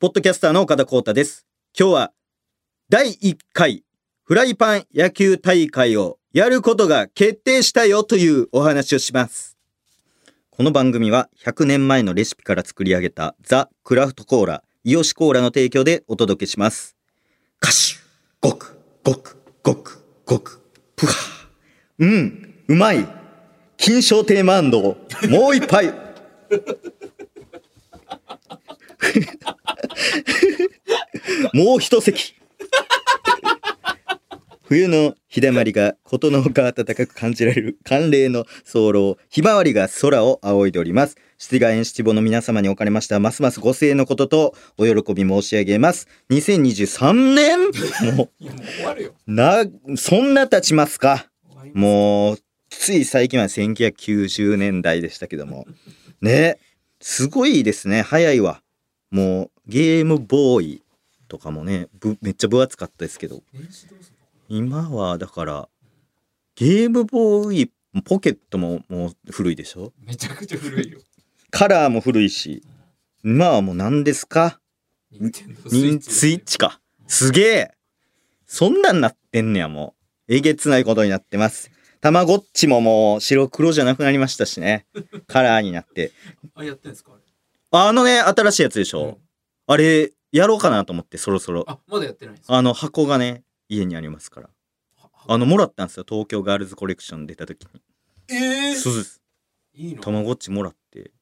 ポッドキャスターの岡田光太です。今日は第1回フライパン野球大会をやることが決定したよというお話をします。この番組は100年前のレシピから作り上げたザ・クラフトコーラ、イオシコーラの提供でお届けします。カシュごく、ごく、ごく、ごく、ぷはうん、うまい金賞テーマもう一杯 もう一席。冬の日だまりがことのほか暖かく感じられる寒冷の早漏ひまわりが空を仰いでおります。七ヶ園七五の皆様におかれましてはますますご声援のこととお喜び申し上げます。2023年！もう終わるよ。うなそんな経ちますか？もうつい最近は1990年代でしたけども。ねすごいですね。早いわもうゲームボーイとかもねぶめっちゃ分厚かったですけど。今はだからゲームボーイポケットももう古いでしょ？めちゃくちゃ古いよ。カラーも古いし今はもう何ですか？ンスイッチか。すげえ！そんなんなってんねやもう。えげつないことになってます。たまごっちももう白黒じゃなくなりましたしね。カラーになって。あ、やってんすか？あのね新しいやつでしょ、うん。あれやろうかなと思ってそろそろ。あ、まだやってないんですか？あの箱がね家にありますから。あのもらったんですよ。東京ガールズコレクション出た時に。ええそうですいいの？たまごっちもらって。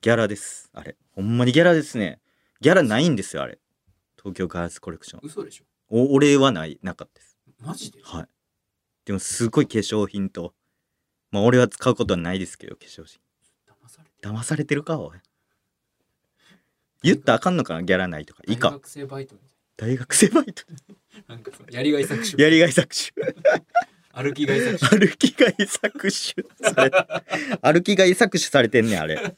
ギャラです。あれ。ほんまにギャラですね。ギャラないんですよあれ。東京ガールズコレクション。嘘でしょ？お俺はないなかったです。マジで？はい。でもすごい化粧品と。まあ俺は使うことはないですけど化粧品。騙されて騙されてるかおい言ったらあかんのかなギャラないとか。いいか。大学生バイトみ大学生バイト。たいな。なんかそのやりがい搾取。やりがい搾取。歩きがい搾取。歩きがい搾取。され歩きがい搾取されてんねんあれ。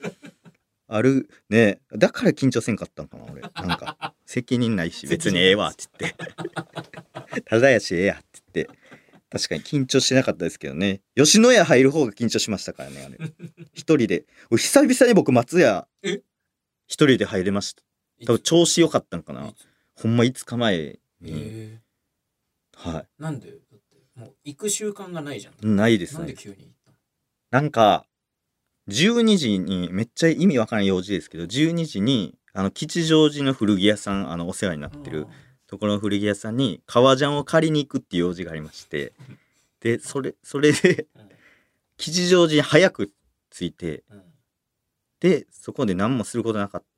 あるねだから緊張せんかったんかな俺。なんか責任ないし別にええわって言って。ただやしええやって言って。確かに緊張しなかったですけどね。吉野家入る方が緊張しましたからねあれ。一人で。俺久々に僕松屋え？一人で入れました。多分調子良かったんかな。ほんま5日前に、えはーなんで？だってもう行く習慣がないじゃん。いないですなんねで急に行ったの？なんか、12時に、めっちゃ意味わからん用事ですけど、12時に、あの、吉祥寺の古着屋さん、あの、お世話になってるところの古着屋さんに、革ジャンを借りに行くっていう用事がありまして、で、それ、それで、うん。吉祥寺に早く着いて、うんで、そこで何もすることなかった。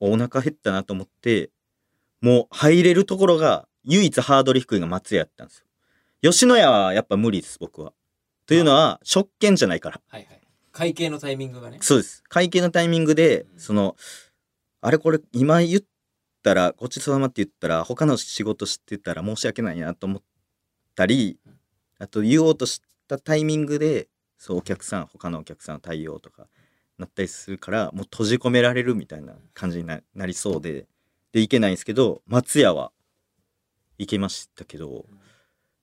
お腹減ったなと思って、もう入れるところが、唯一ハードル低いのが松屋やったんですよ。吉野家はやっぱ無理です、僕は。というのは、食券じゃないから。はいはい。会計のタイミングがね。そうです。会計のタイミングで、うんその、あれこれ、今言ったら、ごちそうさまって言ったら、他の仕事してたら申し訳ないなと思ったりうん、あと言おうとしたタイミングで、そう、お客さん、他のお客さんの対応とか、なったりするから、もう閉じ込められるみたいな感じにななりそうで、で、行けないんですけど、松屋は、行けましたけど、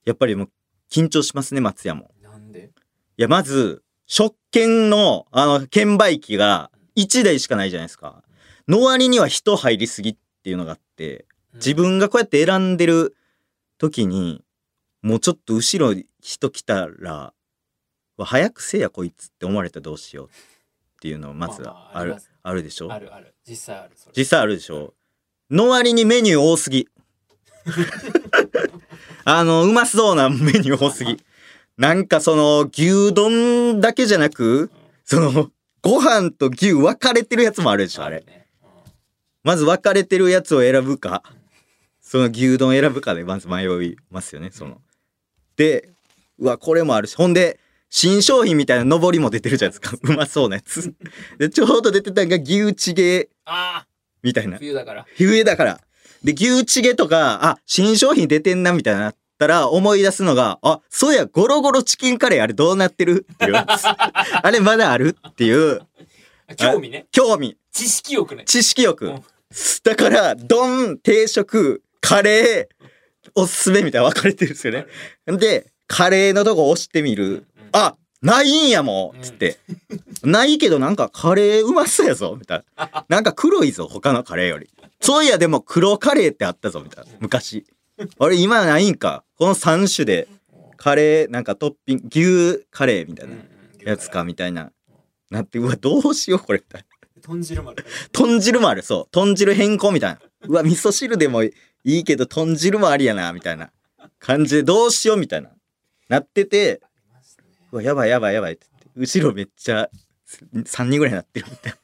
やっぱりもう、緊張しますね、松屋も。なんで？いや、まず、食券の、あの、券売機が1台しかないじゃないですか。の割には人入りすぎっていうのがあって、自分がこうやって選んでる時に、もうちょっと後ろ人来たら、わ早くせえやこいつって思われたらどうしようっていうのまずまあまああるあります、あるでしょ？あるある。実際ある。実際あるでしょ？の割にメニュー多すぎ。あの、うまそうなメニュー多すぎ。なんかその、牛丼だけじゃなく、その、ご飯と牛分かれてるやつもあるでしょ、あれ。ねまず分かれてるやつを選ぶか、その牛丼選ぶかでまず迷いますよね、その。で、うわ、これもあるし、ほんで、新商品みたいな上りも出てるじゃないですか。うまそうなやつ。で、ちょうど出てたのが牛チゲああみたいな。冬だから。冬だから。で、牛チゲとか、あ、新商品出てんなみたいになったら思い出すのが、あ、そうや、ゴロゴロチキンカレーあれどうなってる？っていう。あれまだある？っていう、あ興味ね。興味、知識欲ね。知識欲うん。だから、丼、定食、カレー、おすすめみたいな分かれてるんですよね。で、カレーのとこ押してみる。あ、ないんやもんつって。ないけどなんかカレーうまそうやぞみたいな。なんか黒いぞ、他のカレーより。そういやでも黒カレーってあったぞみたいな。昔。あれ今ないんか。この3種でカレー、なんかトッピング、牛カレーみたいなやつかみたいな。なって、うわ、どうしようこれみたいな。豚汁もある豚汁もある、そう。豚汁変更みたいな。うわ、味噌汁でもいいけど、豚汁もありやな、みたいな感じで、どうしようみたいな。なってて、うわ、やばいやばいやばいって言って、後ろめっちゃ、3人ぐらいになってるみたいな。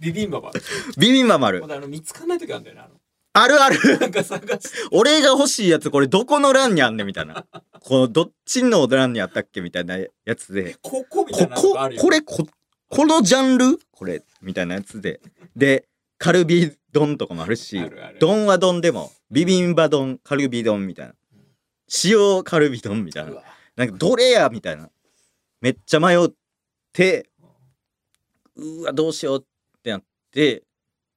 ビビンババビビンバもある。ま。だあの見つかんない時あるんだよねあの。あるある。なんか探して。俺が欲しいやつ、これどこの欄にあんねんみたいな。この、どっちの欄にあったっけみたいなやつで。ここみたいこなのこがあるよ。これここのジャンル？これみたいなやつで。でカルビ丼とかもあるしあるある。丼は丼でもビビンバ丼カルビ丼みたいな。塩カルビ丼みたいうなわなんかどれやみたいな。めっちゃ迷ってうわどうしようってなって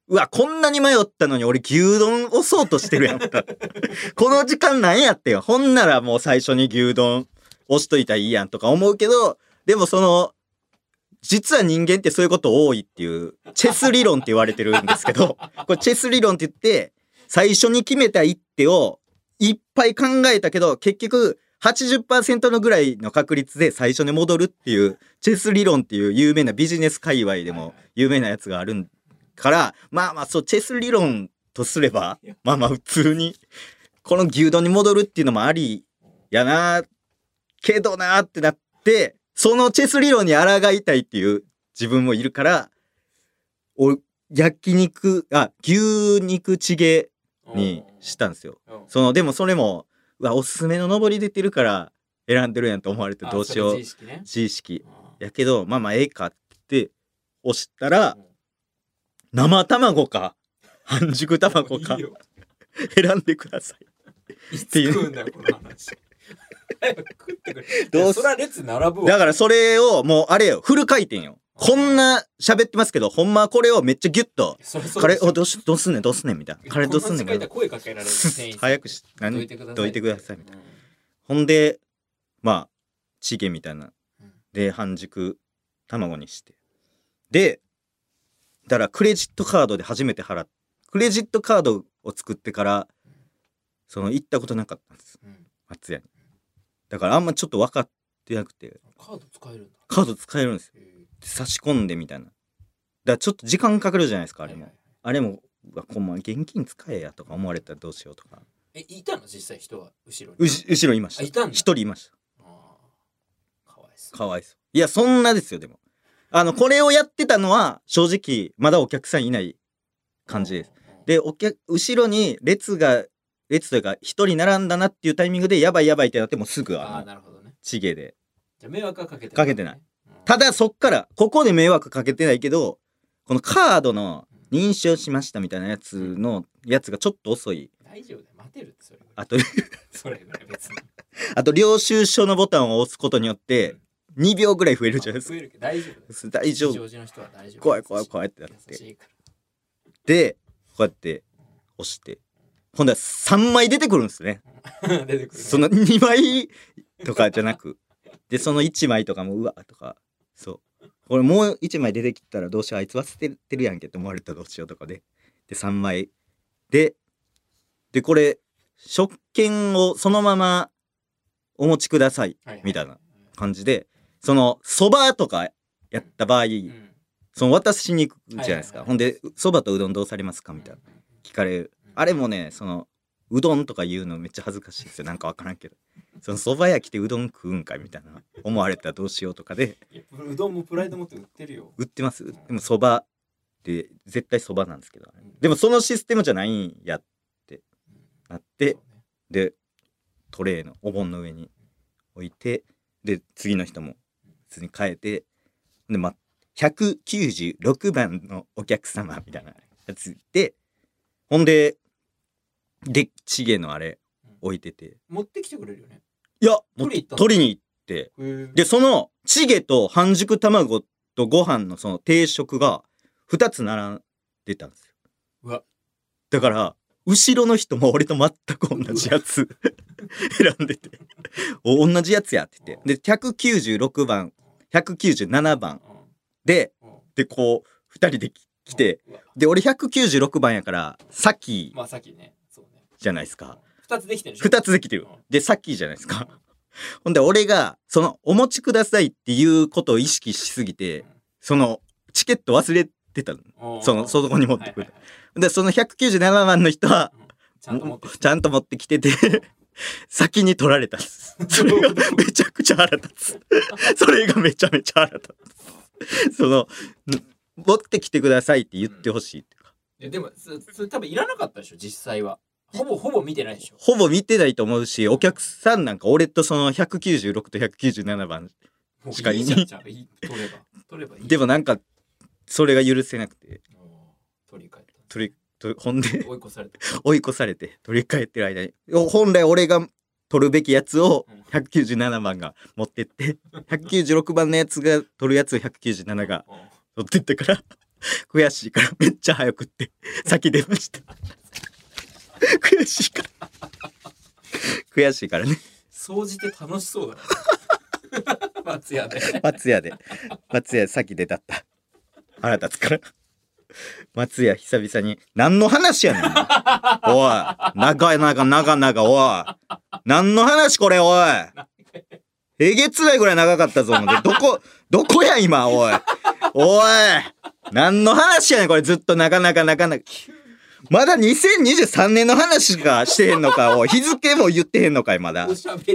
うわこんなに迷ったのに俺牛丼押そうとしてるやんか。この時間なんやってよ。ほんならもう最初に牛丼押しといたらいいやんとか思うけどでもその実は人間ってそういうこと多いっていうチェス理論って言われてるんですけど これチェス理論って言って最初に決めた一手をいっぱい考えたけど結局80%のぐらいの確率で最初に戻るっていうチェス理論っていう有名なビジネス界隈でも有名なやつがあるからまあまあそうチェス理論とすればまあまあ普通にこの牛丼に戻るっていうのもありやなけどなってなってそのチェス理論に抗いたいっていう自分もいるからお焼肉あ牛肉チゲにしたんですよ。うんそのでもそれもうわおすすめの上り出てるから選んでるやんと思われてどうしよう。自意識ね。自意識。うん。やけどまあまあええかって押したらうん。生卵か。半熟卵か。選んでください。ってくれ。どうすだからそれをもうあれよフル回転よこんな喋ってますけどほんまはこれをめっちゃギュッとカレーおどうしどうすんねんどうすんねんみたいな。カレーどうすんねんこ間違えたら声かけられる 店員さん。早くし何？どいてください。どいてくださいみたいな。うん。ほんでまあチゲみたいな。うんで半熟卵にして。でだからクレジットカードで初めて払っクレジットカードを作ってからその行ったことなかったんです。うん。松屋に。だからあんまちょっと分かってなくて。カード使えるんだ。カード使えるんですよ差し込んでみたいな。だからちょっと時間かかるじゃないですかあれも、はいはい。あれもこんま現金使えやとか思われたらどうしようとか。えいたの？実際人は後ろに？うし後ろいました。あいたんだ。一人いました。かわいそう。かわいそう。いやそんなですよでも。あのこれをやってたのは正直まだお客さんいない感じです。うんでお客後ろに列が列というか一人並んだなっていうタイミングでやばいやばいってなってもうすぐあああのなるほどね。チゲで。じゃあ迷惑はかけてかけてない。うんただそっからここで迷惑かけてないけどこのカードの認証しましたみたいなやつのやつがちょっと遅い。大丈夫だよ。待てるってそれ。あと それぐらい別に。あと領収書のボタンを押すことによって2秒ぐらい増えるじゃないですか。増えるけど大丈夫です。大丈夫。怖い怖い怖いってなって。でこうやって押して。今度は3枚出てくるんですね。出てくるね。その2枚とかじゃなく。でその1枚とかもうわとかそう。俺もう1枚出てきたらどうしようあいつ忘れてるやんけって思われたらどうしようとかで。で3枚。ででこれ食券をそのままお持ちくださいみたいな感じでそのそばとかやった場合、うん。その渡しに行くじゃないですか、はいほんでそばとうどんどうされますか？みたいな。聞かれる。あれもねそのうどんとか言うのめっちゃ恥ずかしいですよ。なんかわからんけどそのそば屋来てうどん食うんかいみたいな思われたらどうしようとかで。うどんもプライド持って売ってるよ売ってます。でもそばって絶対そばなんですけどでもそのシステムじゃないんやってなってね。でトレーのお盆の上に置いてで次の人も普通に変えてでま196番のお客様みたいなやつでほんででチゲのあれ置いてて。持ってきてくれるよねいやもう取り行ったの取りに行って。でそのチゲと半熟卵とご飯のその定食が2つ並んでたんですよ。うわ。だから後ろの人も俺と全く同じやつ 選んでて。お同じやつやって言って。で、196番、197番。で、で、こう、二人でき来て、。で、俺196番やから、さっきまあさっきね。そうね。じゃないですか。二つできてる二つできてるうん。で、さっきじゃないですか。ほんで、俺が、その、お持ちくださいっていうことを意識しすぎて、その、チケット忘れてたの。うんその、そこに持ってくるで、その197番の人は、うんちゃんと持ってきてちゃんと持ってきてて、先に取られた。それが めちゃくちゃ腹立つ。それがめちゃめちゃ腹立つ。その、ん持ってきてくださいって言ってほしいっていうか。いやでもそそれ多分いらなかったでしょ実際はほぼほぼ見てないでしょ。ほぼ見てないと思うし、お客さんなんか俺とその196と197番。しかいい。いでもなんか、それが許せなくて、取り替え取り、とほんでた追い越された。追い越されて取り替えてる間に、本来俺が取るべきやつをうん。197番が持ってって、196番のやつが取るやつを197がうん。取ってったから、悔しいからめっちゃ早くって、先出ました。悔しいから。悔しいからね。掃除って楽しそうだな松屋で松屋で。松屋先出たった。腹立つから。松屋久々に、何の話やねん。おい。長い長長長、おい。何の話これ、おい。えげつないぐらい長かったぞ。どこ、どこや、今、おい。おい。何の話やねん、これ、ずっと長々長々。まだ2023年の話しかしてへんのか、おい。日付も言ってへんのかい、まだ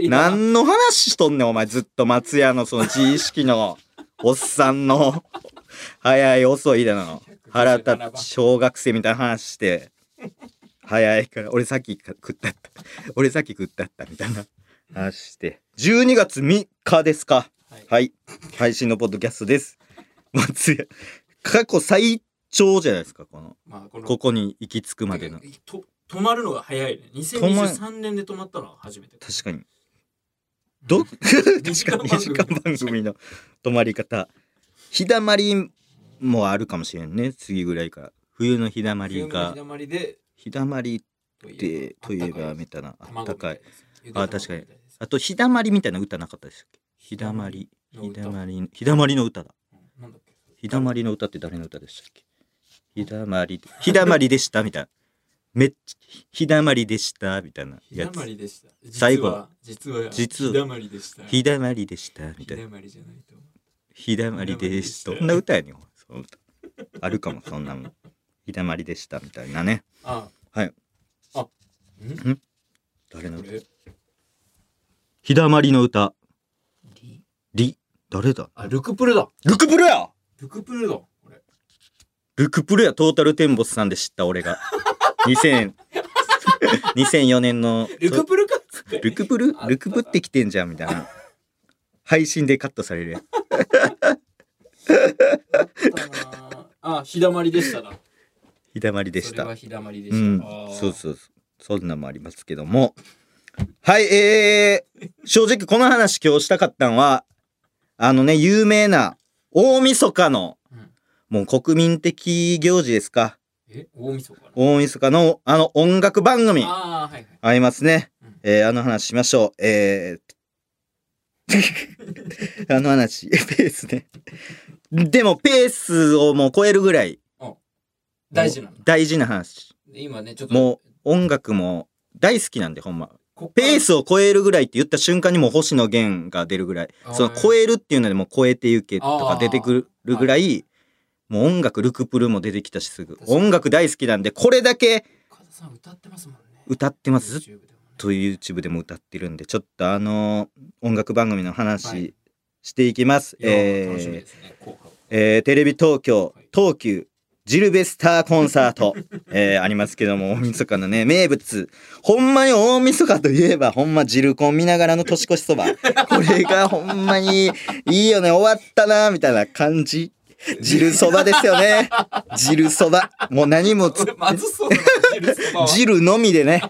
何の話しとんねん、お前。ずっと松屋のその自意識の、おっさんの、早い遅いだの。腹立つ小学生みたいな話して、早いから、俺さっき食ったった。俺さっき食ったった、みたいな話して。12月3日ですか。はいはい。配信のポッドキャストです。松屋。過去最長じゃないですか、この、まあこのここに行き着くまでの。と止まるのが早いね2023年で止まったのは初めて確かに。ど、確かに時間2時間番組の止まり方。日だまりもあるかもしれんね。次ぐらいから。冬の日だまりが日。だまりで日だまりといって、といえばみたいな。あったかい。あ確かににあと、日だまりみたいな歌なかったでしたっけ？日だまり。日だまり、日だまりの歌だ。なんだっけ？日だまりの歌って誰の歌でしたっけ？日だまり、日だまりでしたみたいな。めっちゃ、日だまりでしたみたいなやつ。日だま。りでした。最後。実は実は実は日だまりでした。日だまりでしたみたいな。日だ。まりじゃないと。思う日だまりでした。どんな歌やねん。その歌あるかも、そんなの。日だまりでしたみたいなね。あ。はい。あん？誰の歌？これ。日だまりの歌。リリ、誰だ？あルクプルだ。ルクプルや！ルクプルだルクプルやトータルテンボスさんで知った俺が。2000、2004年の。ルクプルか？ルクプル？ルクプってきてんじゃんみたいな。配信でカットされるやん。ああ日だまりでしただ日だまりでしたそれは。日だまりでしたうんそうそうそう。そんなんもありますけども。はい、えー、正直この話今日したかったんは、あのね、有名な大晦日の、うんもう国民的行事ですか。え大晦日大晦日のあの音楽番組ああはいはいありますね。うんえー、あの話しましょう。えー、あの話、ペースね。でもペースをもう超えるぐらい大事なの？大事な話。で今ねちょっともう音楽も大好きなんでほんま。ペースを超えるぐらいって言った瞬間にもう星野源が出るぐらい。その超えるっていうのでもう超えてゆけとか出てくるぐらい、もう音楽ルクプルも出てきたしすぐ。音楽大好きなんで、これだけ歌ってますもんね歌ってます。ずっと YouTube でも歌ってるんで、ちょっとあのー音楽番組のは話いしていきます。いやー楽しみえーえーテレビ東京はい、東急、ジルベスターコンサート、えーありますけども、大晦日のね、名物。ほんまに大晦日といえば、ほんまジルコン見ながらの年越しそば。これがほんまにいいよね、終わったな、みたいな感じ。汁そばですよね。汁そば。もう何もつ、まずそうだな汁そばは汁のみでね。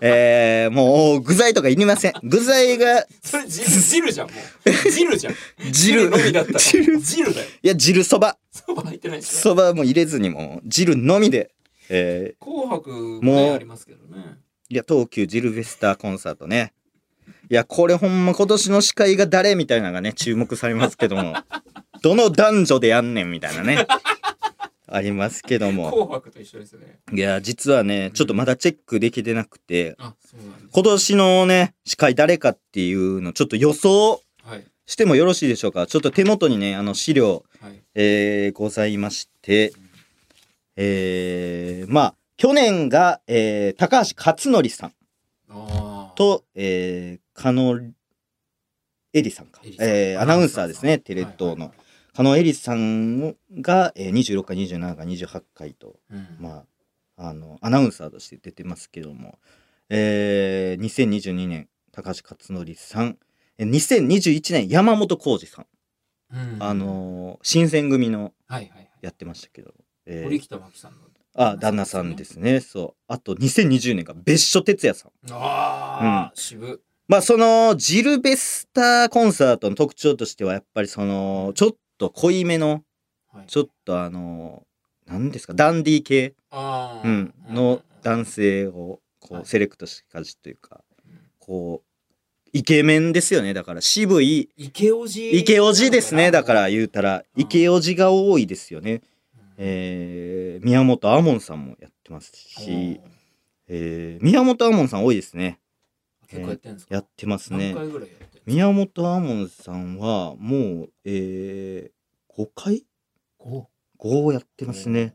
えー、もう具材とかいりません。具材が、それ汁汁じゃんもう汁じゃん汁のみだったら汁汁だよいや、汁そば。そば入ってないでしょそばも入れずにもう汁のみで。えー、紅白ももうねありますけどねいや、東急ジルベスターコンサートね。いや、これほんま今年の司会が誰みたいなのがね、注目されますけども、どの男女でやんねんみたいなね、ありますけども。紅白と一緒ですね。いや、実はね、ちょっとまだチェックできてなくて、うなん。今年のね、司会誰かっていうの、ちょっと予想はい。してもよろしいでしょうか？ちょっと手元にね、あの資料、はい。えー、ございまして、えー、まあ、去年が、えー、高橋克典さんと、えー、加納エリさんか。えー、アナウンサーですね、テレ東のはいはいはい。加納エリさんが、えー、26回、27回、28回と、うん。まあ、あの、アナウンサーとして出てますけども、えー、2022年、高橋克典さん、えー2021年、山本浩二さん、うんあ、のー新選組のはいはいはい。やってましたけど、えー堀北真希さんの。あ、旦那さんですね。そう。あと、2020年が別所哲也さん。ああ、渋。まあ、その、ジルベスターコンサートの特徴としては、やっぱりその、ちょっと濃いめの、はい。ちょっとあの、何ですか、ダンディー系。うん、の男性を、こう、はいセレクトしかじというか、うんこう、イケメンですよね。だから、渋い、イケオジ。イケオジですね。だから言うたら、うんイケオジが多いですよね。うん、えー、宮本亞門さんもやってますし、えー、宮本亞門さん多いですね。結構やってんですか？やってますね何。回ぐらい宮本亞門さんはもう、えー、5回？五 ?5 やってますね。。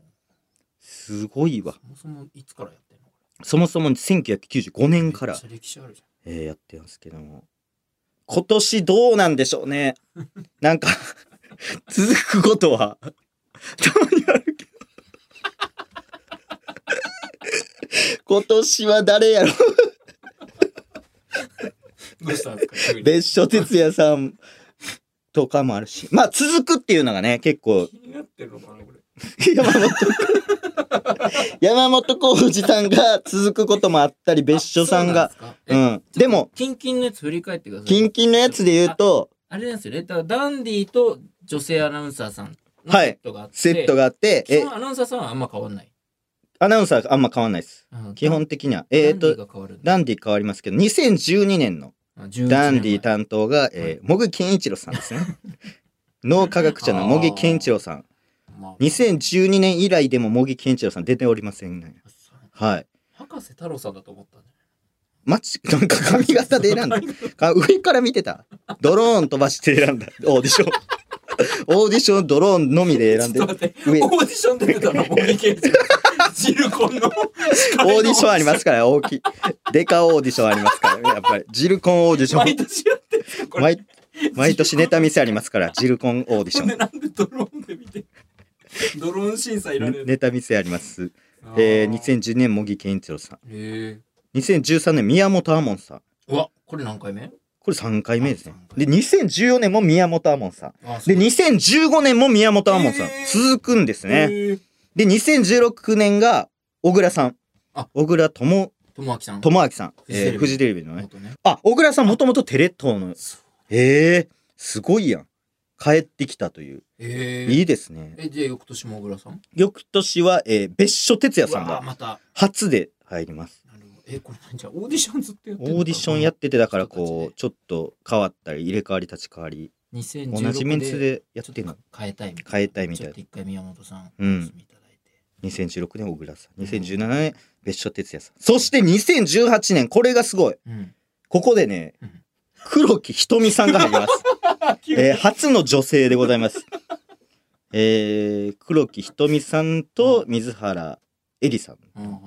すごいわそ。もそもいつからやってんの？こそもそも1995れ年からめっち、ゃ歴史あるじえーやってますけども。今年どうなんでしょうね。なんか、続くことは、たまにあるけど。今年は誰やろ。どうしたんですか急に？別所哲也さんとかもあるし。まあ続くっていうのがね、結構気になってるのかなこれ。山本山本浩二さんが続くこともあったり別所さんがうなんうん。でも、キンキンのやつ振り返ってください。キンキンのやつで言うと、あれなんですよね。だからダンディと女性アナウンサーさんのはいセットがあって、セットがあって、アナウンサーさんはあんま変わんない。アナウンサーあんま変わんないです。うん基本的には。えっ、ダンディと、ダンディ変わりますけど、2012年のあ11年前ダンディ担当が、えー、茂木健一郎さんですね。脳科学者の茂木健一郎さん。まあ2012年以来でも茂木健一郎さん出ておりませんね。はい。博士太郎さんだと思ったね。マチ、なんか髪型で選んだ。か上から見てた。ドローン飛ばして選んだ。オーディション。オーディションドローンのみで選んでオーディション出てたの、茂木健一ジルコンの。オーディションありますから、大きい。デカオーディションありますからね、やっぱり。ジルコンオーディショ毎ン。年やってる。毎毎年ネタ見せありますから、ジルコンオーディショほんでなんでドローンで見て。ドローン審査いらねえネタ見せあります。えー、あ2010年、茂木健一郎さん。へえ。2013年、宮本亞門さん。うわ、これ何回目？これ3回目ですねあ。で、2014年も宮本亞門さん。あで、2015年も宮本亞門さん。続くんですね。ね。で、2016年が小倉さん。あ小倉智ともあきさん。智明さん。フジテレビえーフジテレビのね。元ね。あ、小倉さんもともとテレ東の。ええすごいやん。帰ってきたという。ええ。いいですね。え、じゃあ翌年も小倉さん？翌年は、えー別所哲也さんがうわまた。初で入ります。なるほどえ、これ何じゃあオーディションずっとやってるオーディションやってて、だからこうう、ちょっと変わったり、入れ替わり立ち替わり、2016同じメンツでやってるの？変えたいみたいな。変えたいみたいなちょっと一回宮本さん、うん。2016年小倉さん。2017年別所哲也さん。そして2018年、これがすごい。うん。ここでねうん、黒木ひとみさんが入ります。えー初の女性でございます。えー、黒木ひとみさんと水原えりさんうんうんうん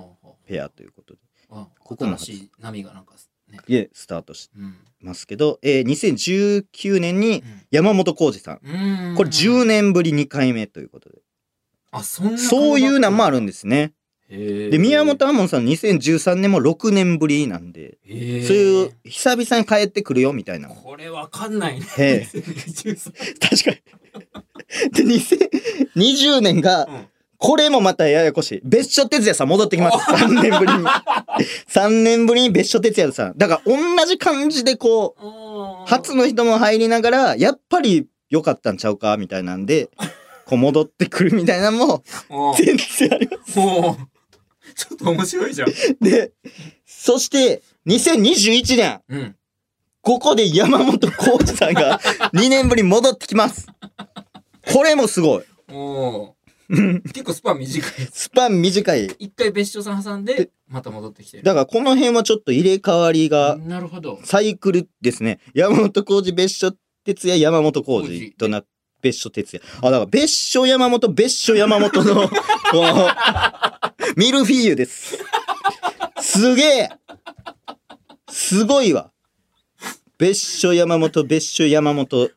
ペアということで、あここも波がなんかね。でスタートしうん。ますけど、えー、2019年に山本浩二さん。うん。これ10年ぶり2回目ということで。あ、そんな。そういうのもあるんで。ですね。で、宮本亞門さん2013年も6年ぶりなんで。そういう久々に帰ってくるよみたいな。これわかんないね。へえ2013 確かに。で、2020年が、うんこれもまたややこしい。別所哲也さん戻ってきます。3年ぶりに。3年ぶりに別所哲也さん。だから同じ感じでこう、初の人も入りながら、やっぱり良かったんちゃうかみたいなんで、こう戻ってくるみたいなのもも全然あります。う、もう、ちょっと面白いじゃん。で、そして、2021年、うん。ここで山本浩二さんが 2年ぶりに戻ってきます。これもすごい。結構スパン短い。スパン短い。一回別所さん挟んで、また戻ってきてる。だからこの辺はちょっと入れ替わりがなるほど。サイクルですね。山本浩二別所哲也山本浩二とな、別所哲也。あ、だから別所山本別所山本の、ミルフィーユです。すげえすごいわ。別所山本別所山本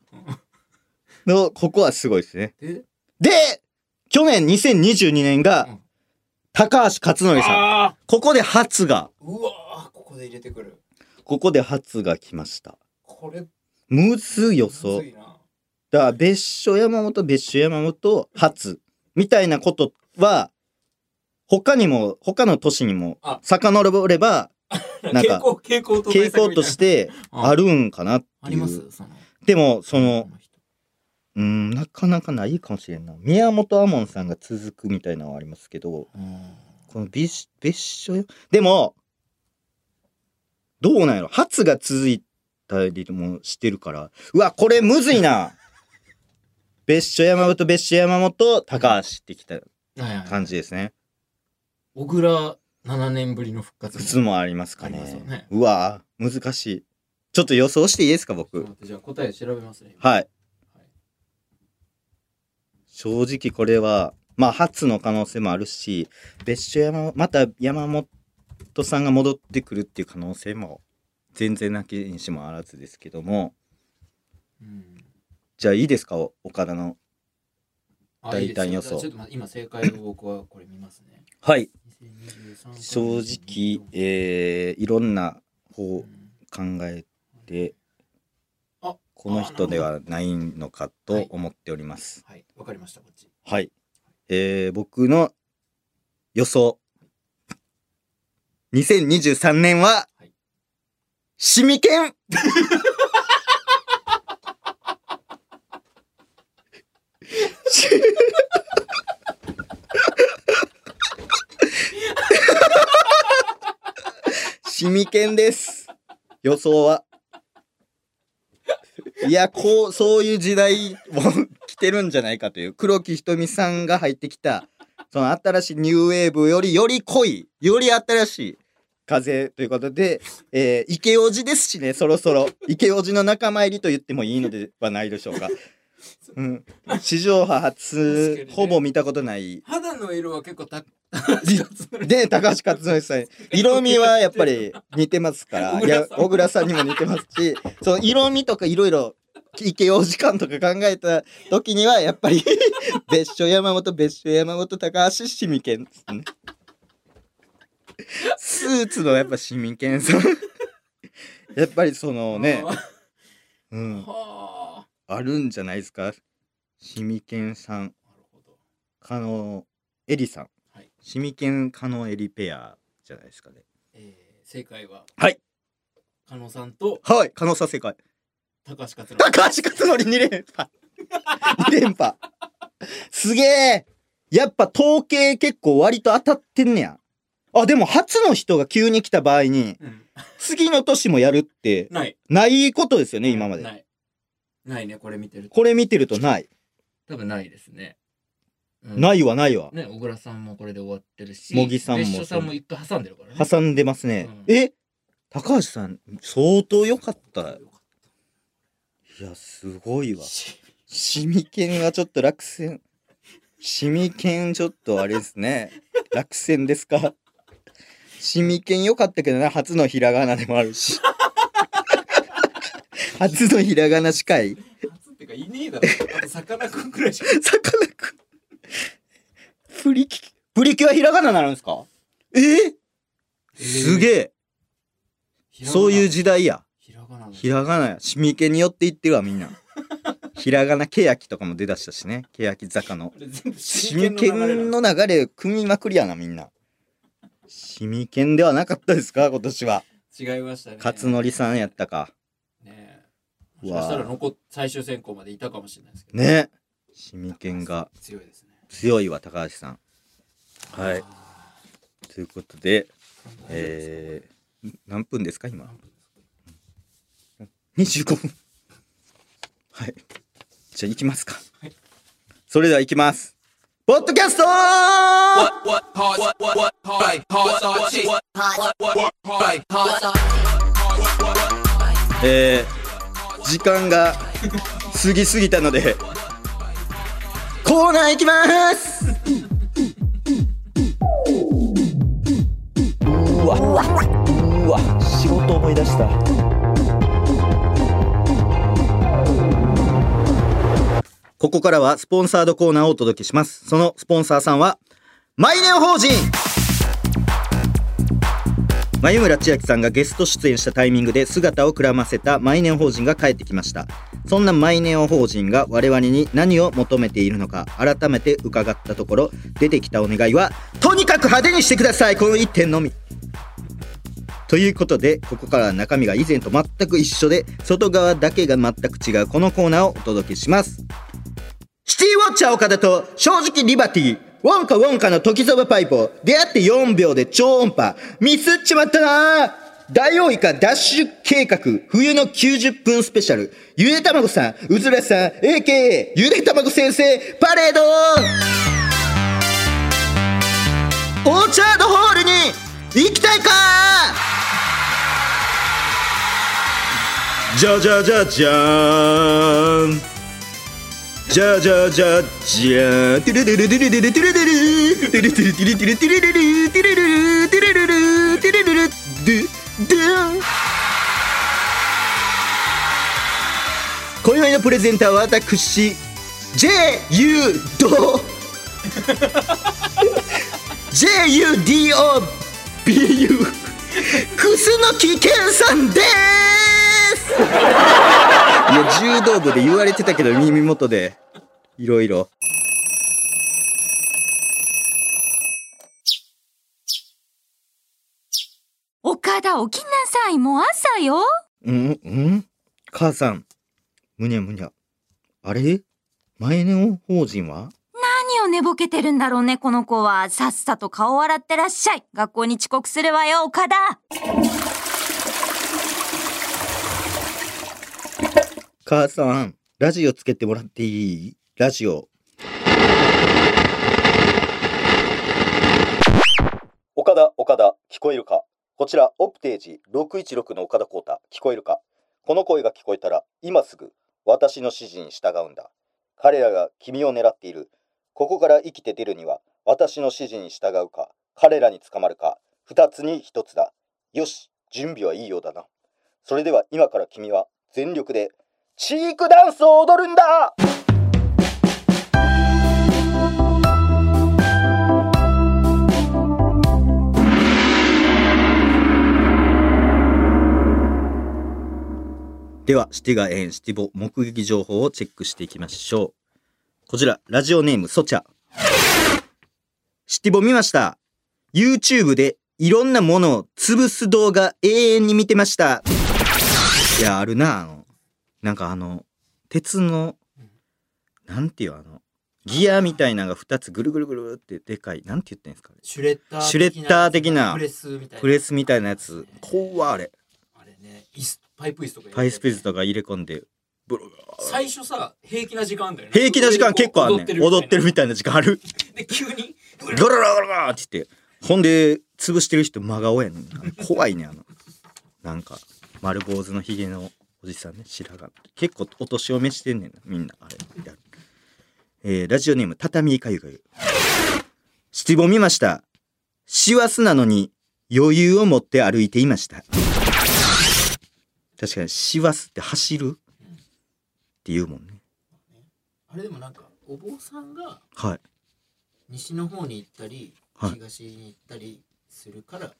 の、ここはすごいですね。で、で、去年2022年がうん、高橋克典さん。ここで初が、うわーここで入れてくる。ここで初が来ました。これ、むずい予む想ず。いな。だから別所山本別所山本初みたいなことは他にも他の都市にもあ。遡れば なんか傾向、傾向としてある。るんかなっていう。でもそのうん。なかなかないかもしれんな。宮本亞門さんが続くみたいなのはありますけどうん。この別別所でもどうなんやろ。初が続いたりもしてるからうわこれむずいな別所山本別所山本高橋ってきたはいはい。感じですね。小倉7年ぶりの復活。普通もありますかね。ね。うわ難しい。ちょっと予想していいですか僕。じゃあ答え調べますね。はい。正直これはまあ初の可能性もあるし別所山また山本さんが戻ってくるっていう可能性も全然なきにしもあらずですけども。うんじゃあいいですか？お岡田の。あ大胆予想。いい今正解を僕はこれ見ますね。はい。2023正直えー、いろんな方うん。考えてあこの人ではないのかと思っております。はい、わかりました、こっち。はい。えー、僕の予想。2023年は、はい。シミケンしシミケンです。予想は。いや、こう、そういう時代も来てるんじゃないかという。黒木ひとみさんが入ってきた、その新しいニューウェーブよりより濃い、より新しい風ということで、えー、池王子ですしね、そろそろ。池王子の仲間入りと言ってもいいのではないでしょうか。うん。史上初、ほぼ見たことない。肌の色は結構た、で、高橋克典さん、色味はやっぱり似てますから、いや、小倉さんにも似てますし、その色味とかいろいろ、池王子感とか考えた時には、やっぱり、別所山本、別所山本、高橋、市民権ですね。スーツのやっぱ市民権さん。やっぱりそのね、うん、はあるんじゃないですか？市民権さん、あ。なるほど。加納エリさん。はい。市民権加納エリペアじゃないですかね。えー、正解は、はい。加納さんと？はい、加納さん正解。高橋克典。高橋克典2連覇。2連覇。すげえやっぱ統計結構割と当たってんねや。あ、でも初の人が急に来た場合に、うん。次の年もやるって、ない。ないことですよね、今まで。ない。ないね、これ見てると。これ見てるとない？多分ないですね。うんないわ、ないわ。ね、小倉さんもこれで終わってるし、茂木さんも別所さんも一回挟んでるからね。挟んでますね。うんえ？高橋さん、相当良かった。いや、すごいわシミケンがちょっと落選。シミケンちょっとあれですね。落選ですか？シミケン良かったけどな、初のひらがなでもあるし。初のひらがな司会。初ってかいねえだろ。あとさかなクンくらいしか。さかなクン。プリキュ、プリキュアひらがなになるんですか？え？すげえ。そういう時代や。ひらがなの。ひらがなや。シミケンによって言ってるわ、みんな。ひらがなけやきとかも出だしたしね。けやき坂の。あれ全部シ真ミケ剣の流れなンの流れ組みまくりやなみんなシミケンではなかったですか今年は違いましたね。勝則さんやったかもしかしたら残っ最終選考までいたかもしれないですけど。ねシミケンが強いですね。強いわ高橋さんはいあということでー。えー、何分ですか今何分ですか25分。はい。じゃあ行きますか。はいそれでは行きます。ポッドキャストえー、時間が過ぎすぎたので、コーナー行きますうわ、うわ、仕事思い出した。ここからはスポンサードコーナーをお届けします。そのスポンサーさんは、マイネオ法人眉村千秋さんがゲスト出演したタイミングで姿をくらませたマイネオ法人が帰ってきました。そんなマイネオ法人が我々に何を求めているのか改めて伺ったところ出てきたお願いはとにかく派手にしてくださいこの1点のみ。ということでここからは中身が以前と全く一緒で外側だけが全く違うこのコーナーをお届けします。シティウォッチャー岡田と正直リバティ。ウォンカウォンカの時そばパイプを出会って4秒で超音波。ミスっちまったな。ダイオウイカダッシュ計画。冬の90分スペシャル。ゆでたまごさんうずらさん AKA ゆでたまご先生パレード。オーチャードホールに行きたいか。じゃじゃじゃじゃーん。じゃじゃじゃじゃーんテレレレレレレレテレレレテレテレテレテレテレレレテレレレテレレレテレレレででん今宵のプレゼンターは私 JU ド JUDOBU クスの危険さんですいや柔道部で言われてたけど耳元でいろいろ。岡田起きなさいもう朝よ。うん？うん？母さん。むにゃむにゃ。あれ？前の法人は？何を寝ぼけてるんだろうねこの子は。さっさと顔洗ってらっしゃい。学校に遅刻するわよ岡田。母さんラジオつけてもらっていい？ラジオ。岡田岡田聞こえるか？こちらオプテージ616の岡田光太。聞こえるか？この声が聞こえたら今すぐ私の指示に従うんだ。彼らが君を狙っている。ここから生きて出るには私の指示に従うか彼らに捕まるか二つに一つだ。よし準備はいいようだな。それでは今から君は全力でチークダンスを踊るんだ！では、シティガエンシティボ目撃情報をチェックしていきましょう。こちら、ラジオネームソチャ。シティボ見ました。YouTube でいろんなものを潰す動画永遠に見てました。いや、あるな、あの、なんかあの、鉄の、なんていうあの、ギアみたいなのが2つぐるぐるぐるってでかい、なんて言ってんですかね。シュレッダーシュレッダー的なプレスみたいなプレスみたいなやつ。怖あれ。あれね椅子パイプ椅子とかパイスピーズととか入れ込んで、最初さ平気な時間あんだよね平気な時間結構あんねん。踊ってるみたたいな時間ある。で急にゴロゴロゴロゴロって言って。ほんで、潰してる人真顔やねん。怖いねんあの。なんか、丸坊主のヒゲのおじさんね、白髪。結構お年を召してんねんな、みんな。あれ。やるえー、ラジオネーム、畳かゆかゆ。シティボ見ました。師走なのに余裕を持って歩いていました。確かに、師走って走るって言うもんね。あれでもなんかお坊さんがはい。西の方に行ったりはい東に行ったりするから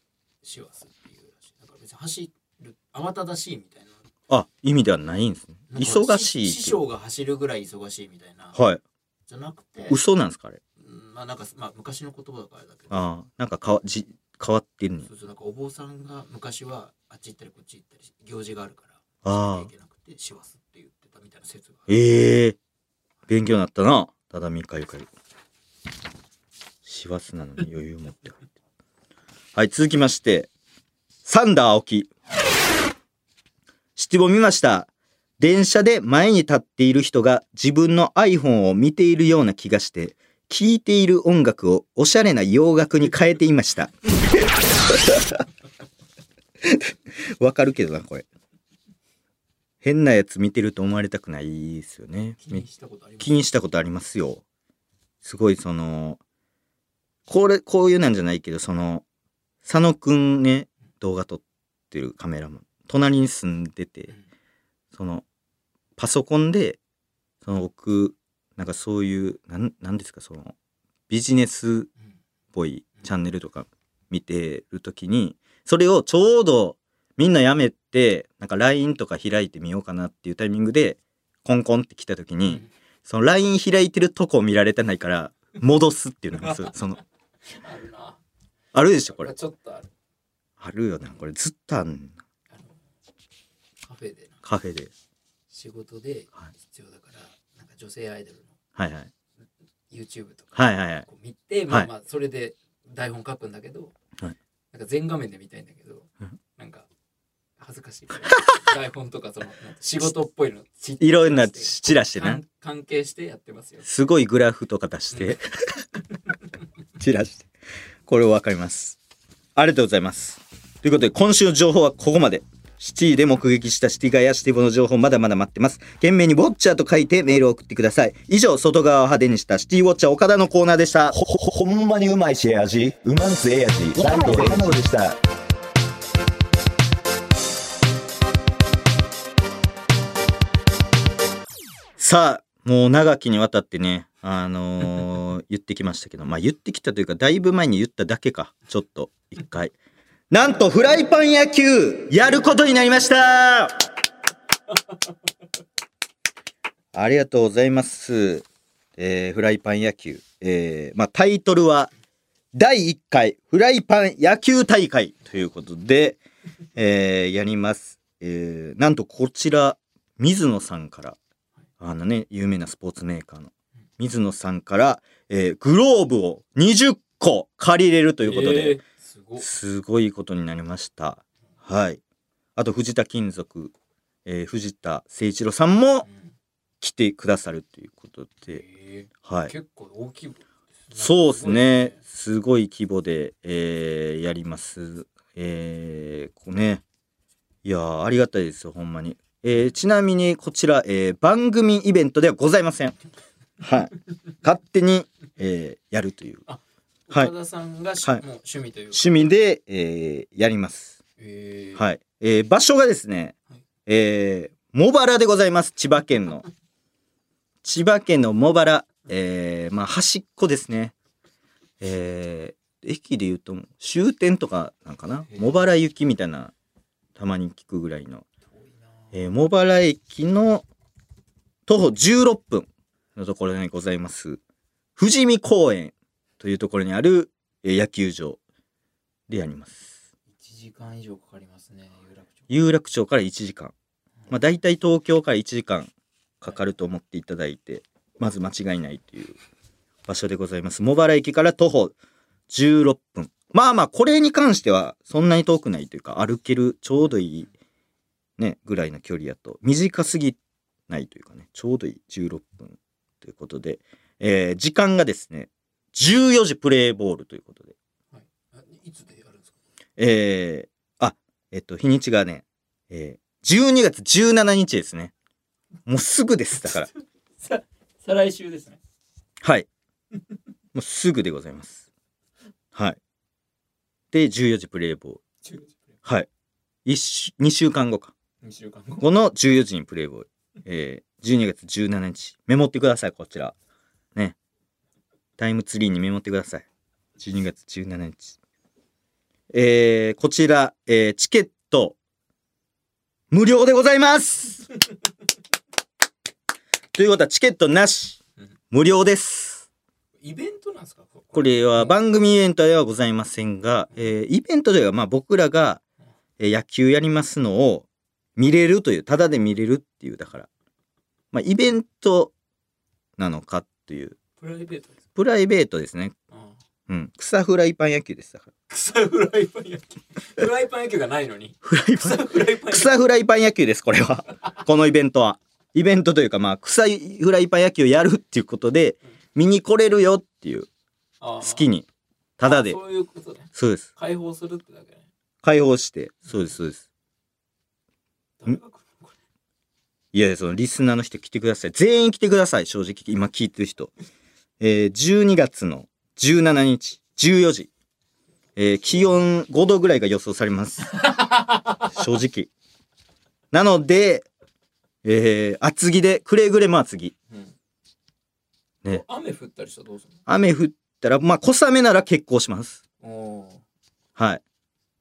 師走っていうらしいだから別に走る慌ただしいみたいなあ、意味ではないんですね。なんか忙しいって師師匠が走るぐらい忙しいみたいなはい。じゃなくて嘘なんですかあれ。うんまあなんかまあ昔の言葉だからだけどああ、なんかかわじ変わってるねそうそうなんかお坊さんが昔はあっち行ったりこっち行ったり行事があるからああいけなくて師走って言ってたみたいな説がええ勉強になったな。ただみかゆかゆ。師走なのに余裕持って入って。はい、続きまして、サンダー青木。シ質問見ました。電車で前に立っている人が自分の iPhone を見ているような気がして、聴いている音楽をおしゃれな洋楽に変えていました。わかるけどな、これ。変なやつ見てると思われたくないですよね。気にしたことあります？気にしたことありますよ。すごいその、これ、こういうなんじゃないけど、その、佐野くんね、動画撮ってるカメラマン、隣に住んでて、その、パソコンで、その僕、なんかそういう、なん、なんですか、その、ビジネスっうんぽいチャンネルとか見てるときに、それをちょうどみんなやめて、なんか LINE とか開いてみようかなっていうタイミングで、コンコンって来たときに、うんその LINE 開いてるとこ見られてないから、戻すっていうのが、そ その、あるでしょ、これ。ちょっとあるあるよな。これずっとあんカフェでなカフェで。仕事ではい必要だから、なんか女性アイドルのはいはい。YouTube とかはいはいはい。見て、まあまあそれで台本書くんだけど、はいなんか全画面で見たいんだけど、うんなんか恥ずかしい台本とかその 仕事っぽいのちいろんな散らしてな関。関係してやってますよ。すごいグラフとか出して、散らして。これわかります。ありがとうございます。ということで、今週の情報はここまで。シティで目撃したシティガヤシティボの情報まだまだ待ってます。懸命にウォッチャーと書いてメールを送ってください。以上、外側を派手にしたシティウォッチャー岡田のコーナーでした。ほ、ほ、ほんまにうまいしえ味うまんすええ味ランドレモンでした。さあ、もう長きにわたってね、あのー 言ってきましたけど、まあ言ってきたというか、だいぶ前に言っただけか、ちょっと、一回。なんと、フライパン野球、やることになりました ありがとうございます。えーフライパン野球。えーまあタイトルは、第1回フライパン野球大会ということで、えーやります。えーなんとこちら、水野さんから、あのね、有名なスポーツメーカーの水野さんから、えーグローブを20個借りれるということで、えーすすごいことになりました。はい。あと、藤田金属、えー藤田誠一郎さんもうん来てくださるということで、えはい。ー結構大きい。そうですね。すすごい規模で、えーやります。えーこうね。いやーありがたいですよ、ほんまに。えーちなみに、こちら、えー番組イベントではございません。はい。勝手に、えーやるというごいはいね岡田さんがし、はいもう趣味というか。趣味で、えーやります。えーはい。えー場所がですねはい、えー茂原でございます。千葉県の。千葉県の茂原。えーまあ、端っこですね。えー駅で言うと、終点とかなんかな？茂原行きみたいな、たまに聞くぐらいの。えー茂原駅の徒歩16分のところにございます。富士見公園というところにある、えー野球場でやります。1時間以上かかりますね、有楽町。有楽町から1時間。まあ、大体東京から1時間かかると思っていただいて、まず間違いないという場所でございます。茂原駅から徒歩16分。まあまあ、これに関してはそんなに遠くないというか、歩けるちょうどいいね、ぐらいの距離やと、短すぎないというかね、ちょうどいい16分ということで、えー時間がですね、14時プレーボールということで、あいつでやるんですか？えー、あ、えっと、日にちがね、えー、12月17日ですね。もうすぐです、だから。さ再来週ですね。はい。もうすぐでございます。はい。で、14時プレイボール。10はい。一週、2週間後か。2週間後。この14時にプレイボール。えー、12月17日。メモってください、こちら。ね。タイムツリーにメモってください。12月17日。えー、こちら、えー、チケット、無料でございます ということは、チケットなしうん。無料です。イベントなんですか？ここれは番組イベントではございませんが、えーイベントではまあ僕らが、えー野球やりますのを見れるという、ただで見れるっていう、だから、まあイベントなのかっていう、プライベート？プライベートですね。あうん。草フライパン野球です。だから。草フライパン野球フライパン野球がないのにフライパ草ン、フライパン野球草フライパン野球です、これは。このイベントは。イベントというか、まあ、草フライパン野球をやるっていうことで、見に来れるよっていう、好きに。ただであ。そういうことねそうです。解放するってだけね開放して。そうです、そうです。いや、そのリスナーの人来てください。全員来てください、正直。今聞いてる人。えー、12月の17日、14時。えー、気温5度ぐらいが予想されます。正直。なので、えー、厚着で、くれぐれも厚着。れうんね雨降ったりしたらどうする雨降ったら、まあ、小雨なら結構します。はい。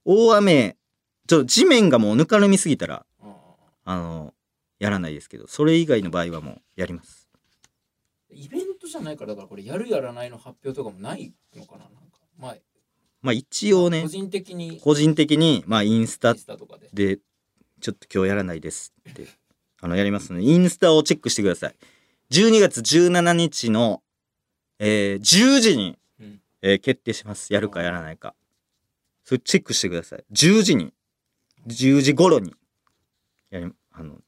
大雨、ちょっと地面がもうぬかるみすぎたら、あの、やらないですけど、それ以外の場合はもうやります。イベントじゃないからだからこれやるやらないの発表とかもないのかななんかまあまあ一応ね個、人的に個人的に、まあインスタでで、ちょっと今日やらないですって、あの、やりますので、インスタをチェックしてください。12月17日の、えー、10時に、うんえー決定します。やるかやらないか。それチェックしてください。10時に、10時頃に、やり、あの、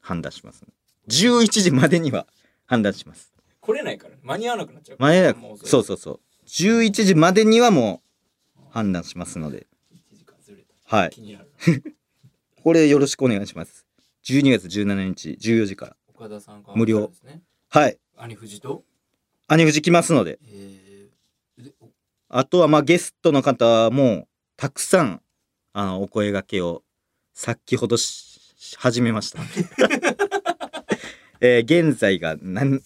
判断します、11時までには判断します。来れないから間に合わなくなっちゃうまあ、もそそうそうそう。11時までにはもう判断しますので、1時間ずれたはい。これよろしくお願いします。12月17日、14時から。岡田さんから無料はい。兄藤？と兄藤来ますので。あとは、まあ、ゲストの方も、たくさん、あの、お声掛けを、先ほどし、し始めました。えー現在が何、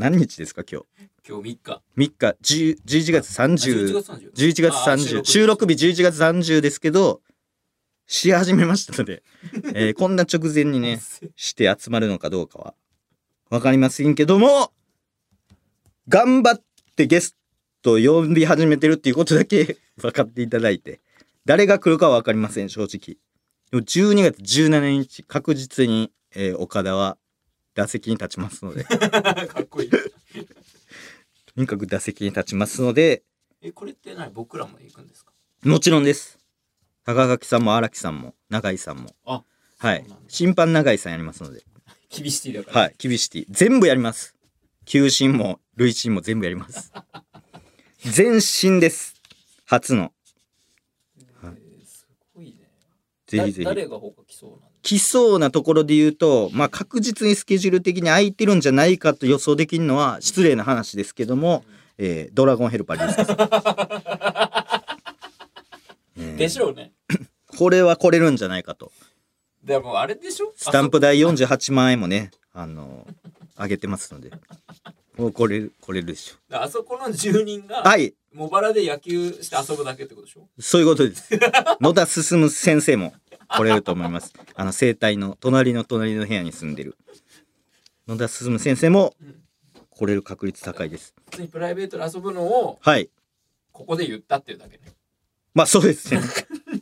何日ですか、今今日3日。日。3日、10 11月あ11 30、月30 11月あ30、収録日11月30ですけど、し始めましたので、えーこんな直前にね、して集まるのかどうかは、わかりませんけども、頑張ってゲスト呼び始めてるっていうことだけ 分かっていただいて、誰が来るかはわかりません、正直。でも12月17日、確実に、えー岡田は打席に立ちますので、と かっこいいにかく打席に立ちますので、えこれって何僕らも行くんですか？もちろんです。高垣さんも荒木さんも、永井さんも。あはい。審判永井さんやりますので。厳しいだからはい。キビシティ。全部やります。球審も、塁審も全部やります。全身です。初の。えーすごいねぜひぜひ。だ誰が他来そうな来そうなところで言うと、まあ確実にスケジュール的に空いてるんじゃないかと予想できるのは失礼な話ですけども、えードラゴンヘルパーリースケさん。え ーでしょうね これは来れるんじゃないかと。でもあれでしょ？スタンプ代48万円もね、あの、上げてますので。もう来れる、来れるでしょあそこの住人う。がはい。茂原で野球して遊ぶだけってことでしょ？そういうことです。野田進先生も来れると思います。あの、生態の隣の隣の部屋に住んでる。野田進先生も来れる確率高いです。普通にプライベートで遊ぶのをはい。ここで言ったっていうだけねまあそうですね。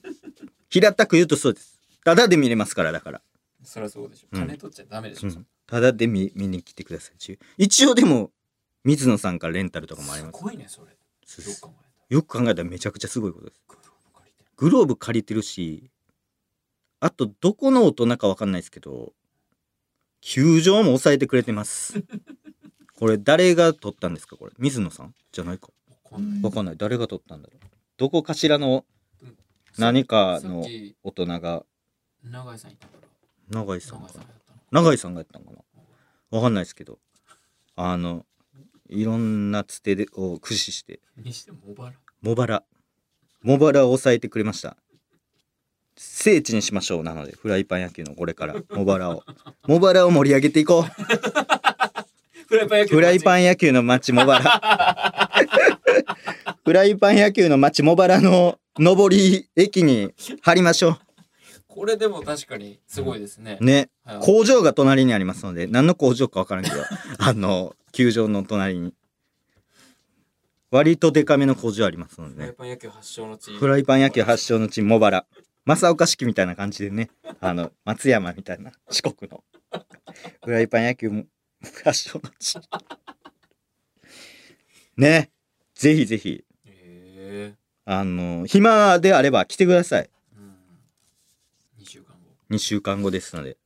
平たく言うとそうです。ただで見れますから、だから。そりゃそうでしょうん金取っちゃダメでしょ、うん。ただで見見に来てください。一応でも、水野さんからレンタルとかもありすます。ごいねそれよく考えよく考えたらめちゃくちゃすごいことです。グローブ借りてグローブ借りてるし、あと、どこの大人かわかんないですけど、球場も抑えてくれてます。これ、誰が取ったんですかこれ？水野さんじゃないか。わかんないわかんない。誰が取ったんだろう。どこかしらのうん何かさの大人が、永井さんいたから永井さんか永井さんがやったのかなわかんないですけど、あの、いろんなつてでを駆使して、にしても茂原？茂原。茂原を抑えてくれました。聖地にしましょう。なので、フライパン野球のこれから、茂原を。茂原を盛り上げていこう。フライパン野球の街茂原。フライパン野球の街茂原の上り駅に貼りましょこれでも確かにすごいですねう。ね。はい工場が隣にありますので、何の工場かわからんけど、あの、球場の隣に。割とデカめの工場ありますのでね。フライパン野球発祥の地フライパン野球発祥の地、茂原。正岡式みたいな感じでね。あの、松山みたいな、四国の。フライパン野球も発祥の地。ね。ぜひぜひ、ええあの、暇であれば来てください。うん2週間後2週間後ですので。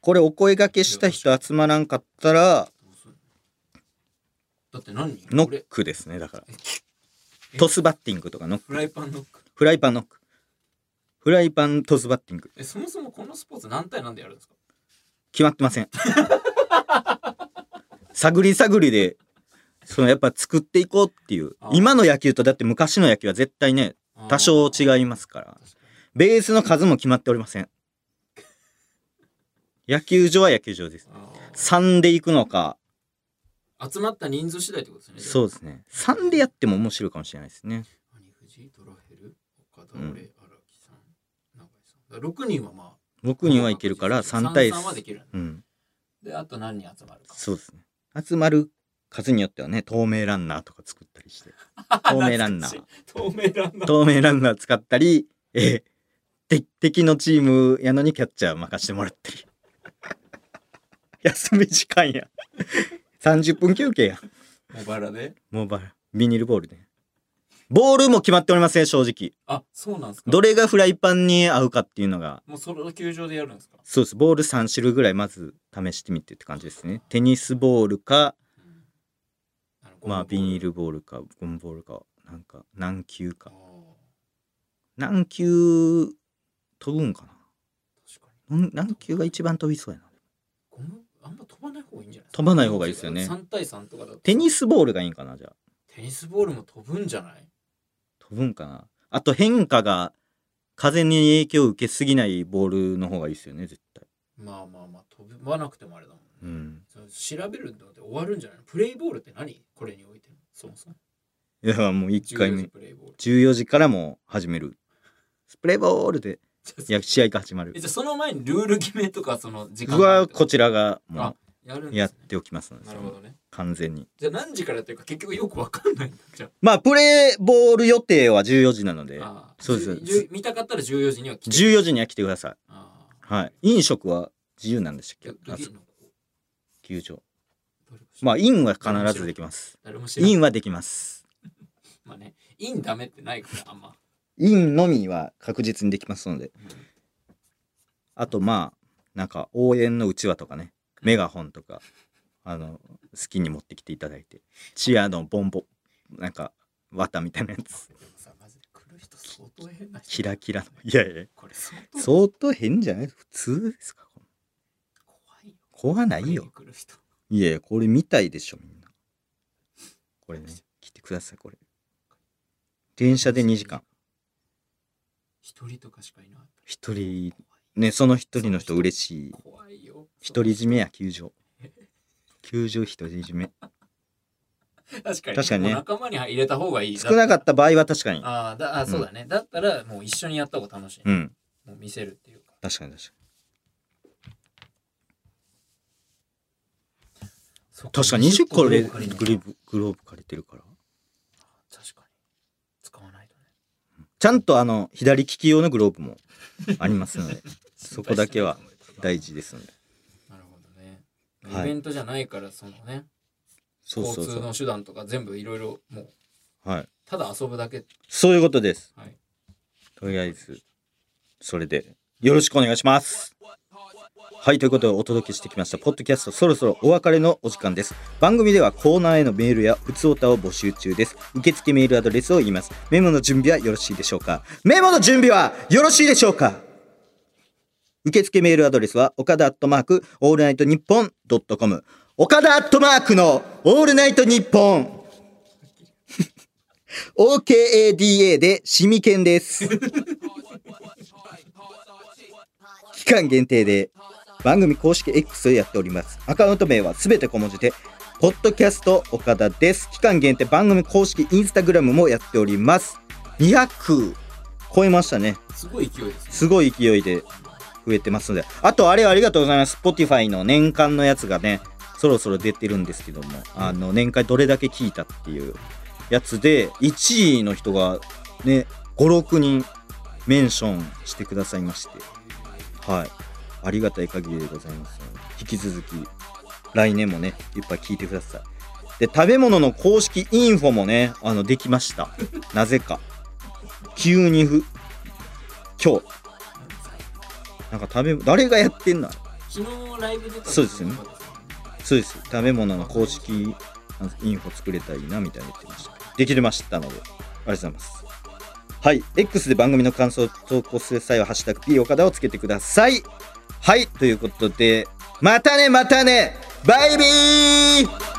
これお声掛けした人集まらんかったら、だって何？人ノッ俺クですね、だから。え？トスバッティングとかノック。フライパンノック？フライパンノック。フライパントスバッティング。えそもそもこのスポーツ何対何でやるんですか？決まってません。探り探りで、そのやっぱ作っていこうっていう今の野球とだって昔の野球は絶対ね、多少違いますから。ベースの数も決まっておりません。野球場は野球場です。にあ3で行くのか、ー集まった人数次第ってことですねそうですね。3でやっても面白いかもしれないですね。何藤井ドラヘル岡田うん俺荒木さん永井さんだから6人はまあ6人はいけるから3対3はできるうん。であと何人集まるかそうですね。集まる数によってはね、透明ランナーとか作ったりして。透明ランナー。透明ランナー透明ランナー使ったり、えーて敵のチームやのにキャッチャー任してもらったり。休み時間や。30分休憩や。茂原で？もうバビニールボールで。ボールも決まっておりません、正直。あそうなんですか？どれがフライパンに合うかっていうのが、もうその球場でやるんですか？そうです。ボール3種類ぐらいまず試してみてって感じですね。テニスボールか、あのまあビニールルボールか、ゴムボールか、なんか何球あかー。何球飛ぶんか確かに何球が一番飛びそうやな。ゴム？あんま飛ばない方がいいんじゃない飛ばない方がいいですよね3対3とかだとテニスボールがいいんかな、じゃあ？テニスボールも飛ぶんじゃない？飛ぶんかな。あと変化が風に影響を受けすぎないボールの方がいいですよね、絶対。まあまあまあ飛ばなくてもあれだもんね、うん。調べるので終わるんじゃないの？プレイボールって何？これにおいての？そもそもいや、もう1回14目時。プレイボール14時からもう始める。スプレーボールで、いや、試合が始まるえ。じゃあその前にルール決めとかその時間僕はこちらがもあやるんです、うね、やっておきますので、なるほどね完全に。じゃあ何時からやってるか結局よくわかんないんだじゃまあ、プレーボール予定は14時なので、ああーそうですじゅ見たかったら14時には来て14時には来てください。あはい。飲食は自由なんでしたっけ？あそあ球場。まあ、インは必ずできます。誰も知らんインはできます。まあねインダメってないからあんま、インのみは確実にできますので。うんあとまあ、なんか応援のうちわとかね、メガホンとか、あの、好きに持ってきていただいて、チアのボンボ、なんか、綿みたいなやつ、キラキラの。いやいや、これ相当。変じゃない？普通ですか？怖いよ。怖ないよ。いやいや、これ見たいでしょ、みんな。これね、来てください、これ。電車で2時間。一人とかしかいなかった一人、ね、その一人の人嬉しい。怖いよ独り占めや、球場。球場独り占め。確かに確かにね仲間に入れた方がいい少なかった場合は確かに。ああだあそうだね、だったらもう一緒にやった方が楽しい、うん。もう見せるっていうか確かに確かに。確かに20個レ20借りるのグリーブグローブ借りてるから。確かに使わないとねちゃんとあの、左利き用のグローブもありますので、そこだけは大事ですので。なるほどね、はいイベントじゃないからそのね交通の。手段とか全部いろいろもうはい。ただ遊ぶだけそういうことです。はいとりあえず、それで、よろしくお願いします。はい、ということでお届けしてきました、ポッドキャスト、そろそろお別れのお時間です。番組ではコーナーへのメールや普通歌を募集中です。受付メールアドレスを言います。メモの準備はよろしいでしょうか？メモの準備はよろしいでしょうか？受付メールアドレスは、岡田アットマーク、オールナイトニッポンドットコム。岡田アットマークのオールナイトニッポン OKADA でシミケンです。期間限定で番組公式 X をやっております。アカウント名はすべて小文字で、ポッドキャスト岡田です。期間限定番組公式インスタグラムもやっております。200超えましたね。すごい勢いですねすごい勢いで増えてますので。あと、あれありがとうございます。Spotify の年間のやつがね、そろそろ出てるんですけども、あの、年間どれだけ聞いたっていうやつで、1位の人がね、5、6人メンションしてくださいまして、はい。ありがたい限りでございます。引き続き、来年もね、いっぱい聞いてください。で食べ物の公式インフォもねあのできました。なぜか。急にふ今日。なんか食べ誰がやってんの昨日ライブ出たそうですよね。そうです。食べ物の公式インフォ作れたらいいなみたいな言ってました。できてましたのでありがとうございます。はい。X で番組の感想を投稿する際は「ハッシュタグ #P 岡田」をつけてくださいはいということでまたねまたねバイビー